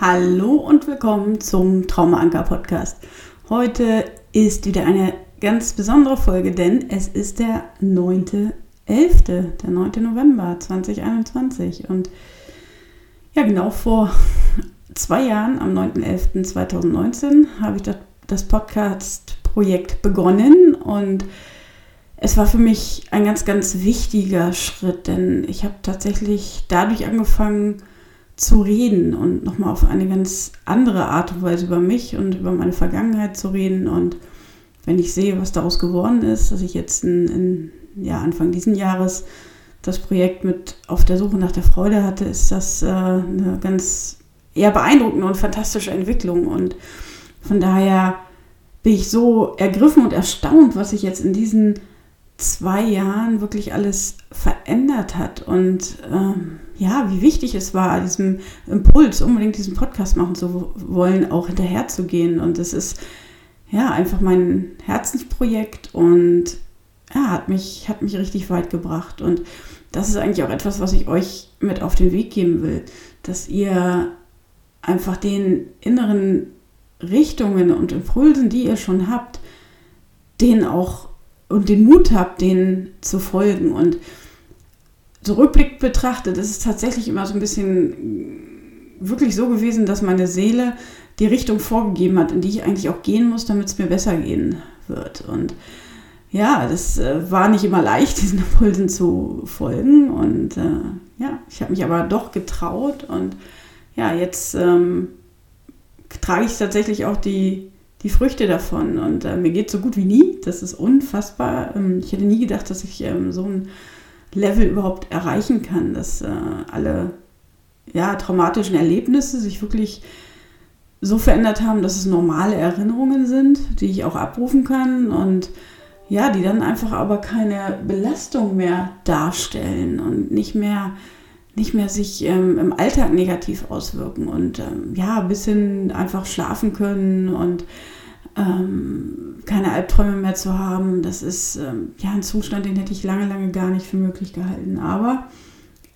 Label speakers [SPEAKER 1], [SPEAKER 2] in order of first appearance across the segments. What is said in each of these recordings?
[SPEAKER 1] Hallo und willkommen zum Traumaanker Podcast. Heute ist wieder eine ganz besondere Folge, denn es ist der 9.11., der 9. November 2021. Und ja, genau vor zwei Jahren, am 9.11.2019, habe ich das Podcast-Projekt begonnen und es war für mich ein ganz, ganz wichtiger Schritt, denn ich habe tatsächlich dadurch angefangen, zu reden und nochmal auf eine ganz andere Art und Weise über mich und über meine Vergangenheit zu reden. Und wenn ich sehe, was daraus geworden ist, dass ich jetzt in, in ja, Anfang diesen Jahres das Projekt mit Auf der Suche nach der Freude hatte, ist das äh, eine ganz eher beeindruckende und fantastische Entwicklung. Und von daher bin ich so ergriffen und erstaunt, was sich jetzt in diesen zwei Jahren wirklich alles verändert hat und ähm, ja, wie wichtig es war, diesem Impuls, unbedingt diesen Podcast machen zu wollen, auch hinterherzugehen. Und es ist ja einfach mein Herzensprojekt und ja, hat mich, hat mich richtig weit gebracht. Und das ist eigentlich auch etwas, was ich euch mit auf den Weg geben will, dass ihr einfach den inneren Richtungen und Impulsen, die ihr schon habt, denen auch und den Mut habt, denen zu folgen. Und zurückblickend betrachtet, ist es tatsächlich immer so ein bisschen wirklich so gewesen, dass meine Seele die Richtung vorgegeben hat, in die ich eigentlich auch gehen muss, damit es mir besser gehen wird. Und ja, das äh, war nicht immer leicht, diesen Impulsen zu folgen. Und äh, ja, ich habe mich aber doch getraut. Und ja, jetzt ähm, trage ich tatsächlich auch die die Früchte davon. Und äh, mir geht so gut wie nie. Das ist unfassbar. Ähm, ich hätte nie gedacht, dass ich ähm, so ein Level überhaupt erreichen kann, dass äh, alle ja, traumatischen Erlebnisse sich wirklich so verändert haben, dass es normale Erinnerungen sind, die ich auch abrufen kann und ja, die dann einfach aber keine Belastung mehr darstellen und nicht mehr, nicht mehr sich ähm, im Alltag negativ auswirken und ähm, ja, bis hin einfach schlafen können und ähm, keine Albträume mehr zu haben, das ist ähm, ja ein Zustand, den hätte ich lange, lange gar nicht für möglich gehalten. Aber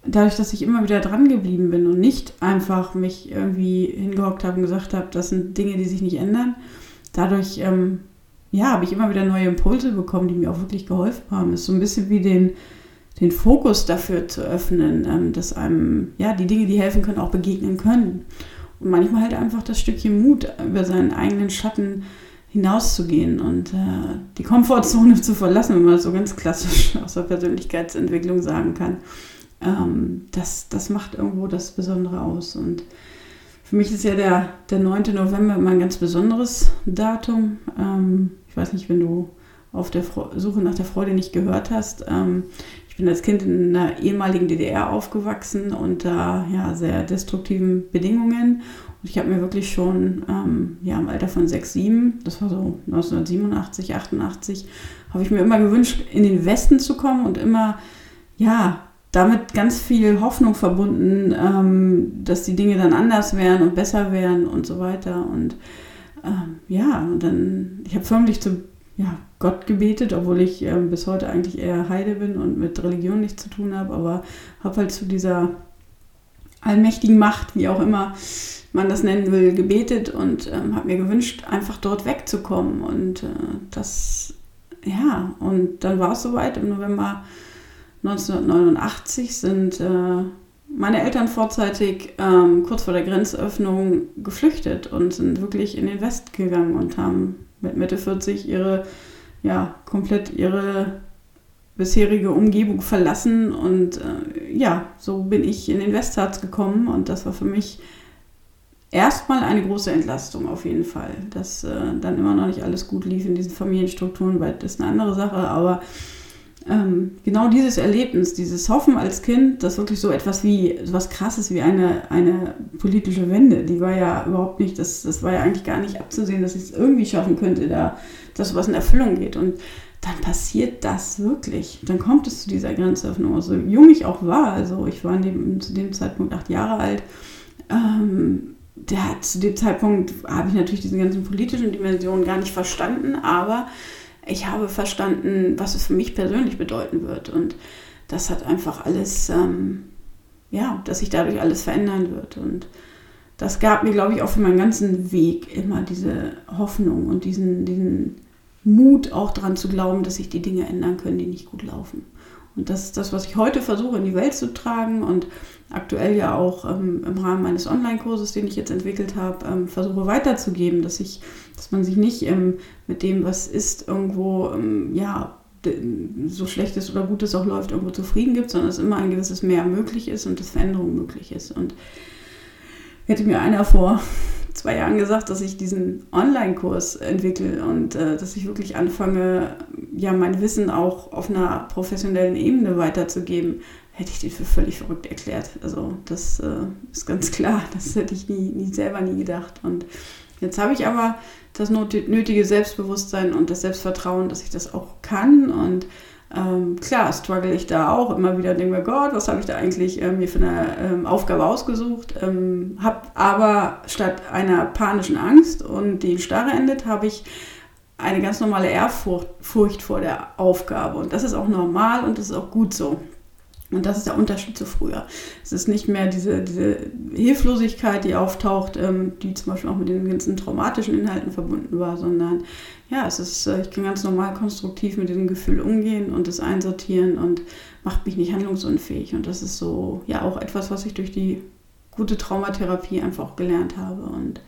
[SPEAKER 1] dadurch, dass ich immer wieder dran geblieben bin und nicht einfach mich irgendwie hingehockt habe und gesagt habe, das sind Dinge, die sich nicht ändern, dadurch ähm, ja, habe ich immer wieder neue Impulse bekommen, die mir auch wirklich geholfen haben. Es ist so ein bisschen wie den, den Fokus dafür zu öffnen, ähm, dass einem ja die Dinge, die helfen können, auch begegnen können. Und manchmal halt einfach das Stückchen Mut über seinen eigenen Schatten hinauszugehen und äh, die Komfortzone zu verlassen, wenn man das so ganz klassisch aus der Persönlichkeitsentwicklung sagen kann. Ähm, das, das macht irgendwo das Besondere aus. Und für mich ist ja der, der 9. November immer ein ganz besonderes Datum. Ähm, ich weiß nicht, wenn du auf der Suche nach der Freude nicht gehört hast. Ähm, ich bin als Kind in einer ehemaligen DDR aufgewachsen unter ja, sehr destruktiven Bedingungen ich habe mir wirklich schon ähm, ja, im Alter von 6, 7, das war so 1987, 88, habe ich mir immer gewünscht, in den Westen zu kommen und immer, ja, damit ganz viel Hoffnung verbunden, ähm, dass die Dinge dann anders wären und besser wären und so weiter. Und ähm, ja, und dann, ich habe förmlich zu ja, Gott gebetet, obwohl ich äh, bis heute eigentlich eher Heide bin und mit Religion nichts zu tun habe, aber habe halt zu dieser allmächtigen Macht, wie auch immer, man das nennen will, gebetet und ähm, habe mir gewünscht, einfach dort wegzukommen. Und äh, das, ja, und dann war es soweit. Im November 1989 sind äh, meine Eltern vorzeitig ähm, kurz vor der Grenzöffnung geflüchtet und sind wirklich in den West gegangen und haben mit Mitte 40 ihre, ja, komplett ihre bisherige Umgebung verlassen und äh, ja, so bin ich in den Westharz gekommen und das war für mich erstmal eine große Entlastung auf jeden Fall. Dass äh, dann immer noch nicht alles gut lief in diesen Familienstrukturen, weil das ist eine andere Sache, aber ähm, genau dieses Erlebnis, dieses Hoffen als Kind, das wirklich so etwas wie, so was krasses wie eine, eine politische Wende, die war ja überhaupt nicht, das, das war ja eigentlich gar nicht abzusehen, dass ich es irgendwie schaffen könnte, da, dass sowas in Erfüllung geht. Und dann passiert das wirklich. Dann kommt es zu dieser Grenzöffnung. So jung ich auch war, also ich war dem, zu dem Zeitpunkt acht Jahre alt, ähm, der, zu dem Zeitpunkt habe ich natürlich diese ganzen politischen Dimensionen gar nicht verstanden, aber ich habe verstanden, was es für mich persönlich bedeuten wird. Und das hat einfach alles, ähm, ja, dass sich dadurch alles verändern wird. Und das gab mir, glaube ich, auch für meinen ganzen Weg immer diese Hoffnung und diesen, diesen Mut auch daran zu glauben, dass sich die Dinge ändern können, die nicht gut laufen. Und das ist das, was ich heute versuche in die Welt zu tragen und aktuell ja auch ähm, im Rahmen meines Online-Kurses, den ich jetzt entwickelt habe, ähm, versuche weiterzugeben, dass ich, dass man sich nicht ähm, mit dem, was ist, irgendwo ähm, ja so schlechtes oder gutes auch läuft, irgendwo zufrieden gibt, sondern dass immer ein gewisses Mehr möglich ist und dass Veränderung möglich ist. Und hätte mir einer vor zwei Jahren gesagt, dass ich diesen Online-Kurs entwickle und äh, dass ich wirklich anfange, ja, mein Wissen auch auf einer professionellen Ebene weiterzugeben, hätte ich den für völlig verrückt erklärt. Also das äh, ist ganz klar, das hätte ich nie, nie selber nie gedacht. Und jetzt habe ich aber das nötige Selbstbewusstsein und das Selbstvertrauen, dass ich das auch kann und ähm, klar, struggle ich da auch immer wieder denke mir, Gott, was habe ich da eigentlich äh, mir für eine ähm, Aufgabe ausgesucht? Ähm, habe aber statt einer panischen Angst und die Starre endet, habe ich eine ganz normale Ehrfurcht Furcht vor der Aufgabe. Und das ist auch normal und das ist auch gut so. Und das ist der Unterschied zu früher. Es ist nicht mehr diese, diese Hilflosigkeit, die auftaucht, ähm, die zum Beispiel auch mit den ganzen traumatischen Inhalten verbunden war, sondern ja, es ist, äh, ich kann ganz normal konstruktiv mit diesem Gefühl umgehen und es einsortieren und macht mich nicht handlungsunfähig. Und das ist so, ja, auch etwas, was ich durch die gute Traumatherapie einfach auch gelernt habe. Und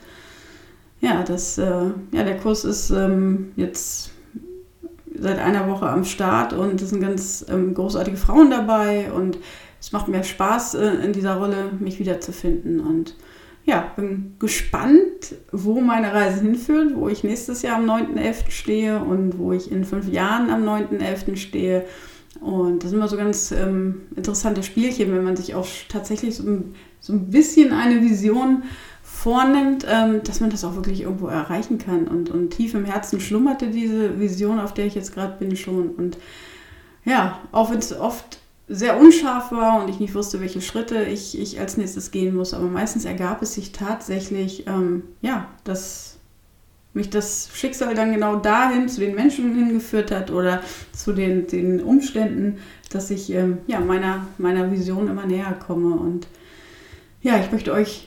[SPEAKER 1] ja, das, äh, ja, der Kurs ist ähm, jetzt seit einer Woche am Start und es sind ganz ähm, großartige Frauen dabei und es macht mir Spaß, äh, in dieser Rolle mich wiederzufinden. Und ja, bin gespannt, wo meine Reise hinführt, wo ich nächstes Jahr am 9.11. stehe und wo ich in fünf Jahren am 9.11. stehe. Und das sind immer so ganz ähm, interessante Spielchen, wenn man sich auch tatsächlich so, so ein bisschen eine Vision vornimmt, ähm, dass man das auch wirklich irgendwo erreichen kann. Und, und tief im Herzen schlummerte diese Vision, auf der ich jetzt gerade bin, schon. Und ja, auch wenn es oft sehr unscharf war und ich nicht wusste, welche Schritte ich, ich als nächstes gehen muss, aber meistens ergab es sich tatsächlich, ähm, ja, dass mich das Schicksal dann genau dahin zu den Menschen hingeführt hat oder zu den, den Umständen, dass ich ähm, ja, meiner, meiner Vision immer näher komme. Und ja, ich möchte euch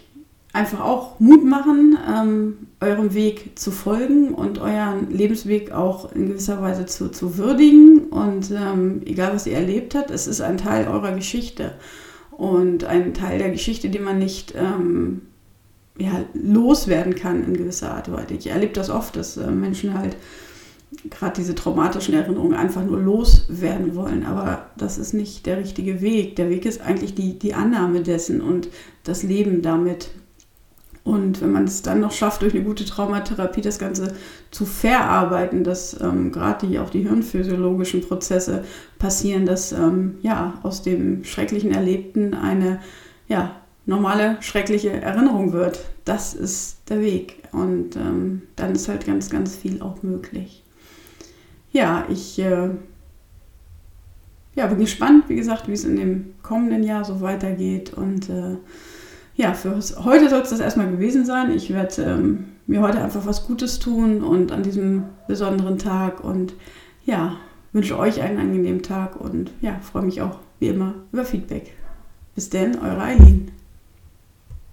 [SPEAKER 1] einfach auch Mut machen, ähm, eurem Weg zu folgen und euren Lebensweg auch in gewisser Weise zu, zu würdigen. Und ähm, egal, was ihr erlebt habt, es ist ein Teil eurer Geschichte und ein Teil der Geschichte, den man nicht ähm, ja, loswerden kann in gewisser Art und Weise. Ich erlebe das oft, dass äh, Menschen halt gerade diese traumatischen Erinnerungen einfach nur loswerden wollen. Aber das ist nicht der richtige Weg. Der Weg ist eigentlich die, die Annahme dessen und das Leben damit. Und wenn man es dann noch schafft, durch eine gute Traumatherapie das Ganze zu verarbeiten, dass ähm, gerade die, auch die hirnphysiologischen Prozesse passieren, dass ähm, ja, aus dem schrecklichen Erlebten eine ja, normale, schreckliche Erinnerung wird. Das ist der Weg. Und ähm, dann ist halt ganz, ganz viel auch möglich. Ja, ich äh, ja, bin gespannt, wie gesagt, wie es in dem kommenden Jahr so weitergeht. Und äh, ja, für heute soll es das erstmal gewesen sein. Ich werde ähm, mir heute einfach was Gutes tun und an diesem besonderen Tag und ja, wünsche euch einen angenehmen Tag und ja, freue mich auch wie immer über Feedback. Bis denn, eure Eileen.